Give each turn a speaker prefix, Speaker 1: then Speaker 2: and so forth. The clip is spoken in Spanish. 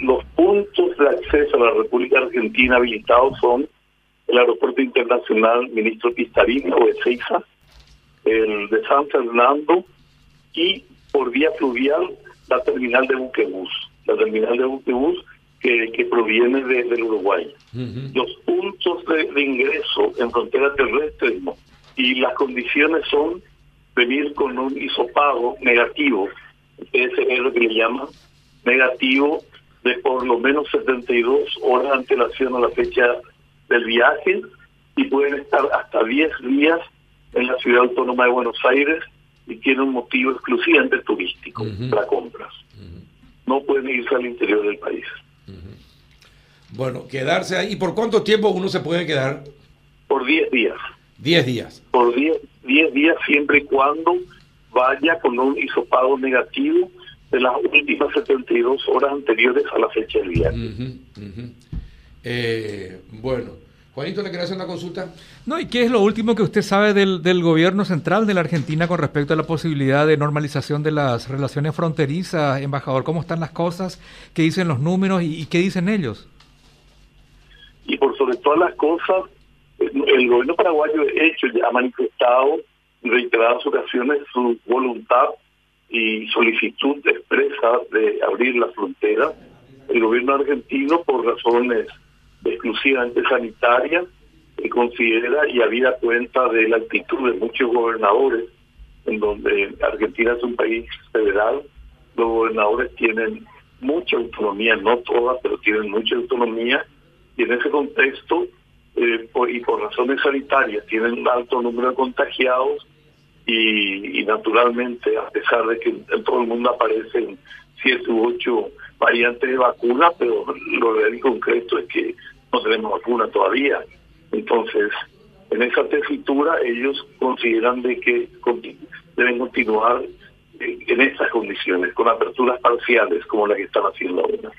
Speaker 1: los puntos de acceso a la República Argentina habilitados son el Aeropuerto Internacional Ministro Pistarina o Ezeiza, el de San Fernando y por vía fluvial la terminal de buquebús, la terminal de buquebús que, que proviene de, del Uruguay. Los puntos de, ingreso en frontera terrestre y las condiciones son venir con un hisopado negativo, ese es lo que le llaman negativo de por lo menos 72 horas de antelación a la fecha del viaje y pueden estar hasta 10 días en la ciudad autónoma de Buenos Aires y tienen un motivo exclusivamente turístico para compras. No pueden irse al interior del país.
Speaker 2: Bueno, quedarse ahí. ¿Y por cuánto tiempo uno se puede quedar?
Speaker 1: Por 10 días.
Speaker 2: 10 días.
Speaker 1: Por 10 días siempre y cuando vaya con un hisopado negativo de las últimas 72 horas anteriores a la fecha del viaje.
Speaker 2: Eh, bueno, Juanito, ¿le quiere hacer una consulta?
Speaker 3: No, ¿y qué es lo último que usted sabe del, del gobierno central de la Argentina con respecto a la posibilidad de normalización de las relaciones fronterizas, embajador? ¿Cómo están las cosas? ¿Qué dicen los números y, qué dicen ellos?
Speaker 1: Y por sobre todas las cosas, el gobierno paraguayo de hecho ya ha manifestado en reiteradas ocasiones su voluntad y solicitud expresa de abrir la frontera. El gobierno argentino, por razones exclusivamente sanitarias, considera y habida cuenta de la actitud de muchos gobernadores, en donde Argentina es un país federal, los gobernadores tienen mucha autonomía, no todas, pero tienen mucha autonomía, y en ese contexto, eh, y por razones sanitarias, tienen un alto número de contagiados, y, naturalmente, a pesar de que en todo el mundo aparecen siete u ocho variantes de vacuna, pero lo real y concreto es que no tenemos vacuna todavía. Entonces, en esa tesitura ellos consideran de que deben continuar en estas condiciones, con aperturas parciales como la que están haciendo ahora.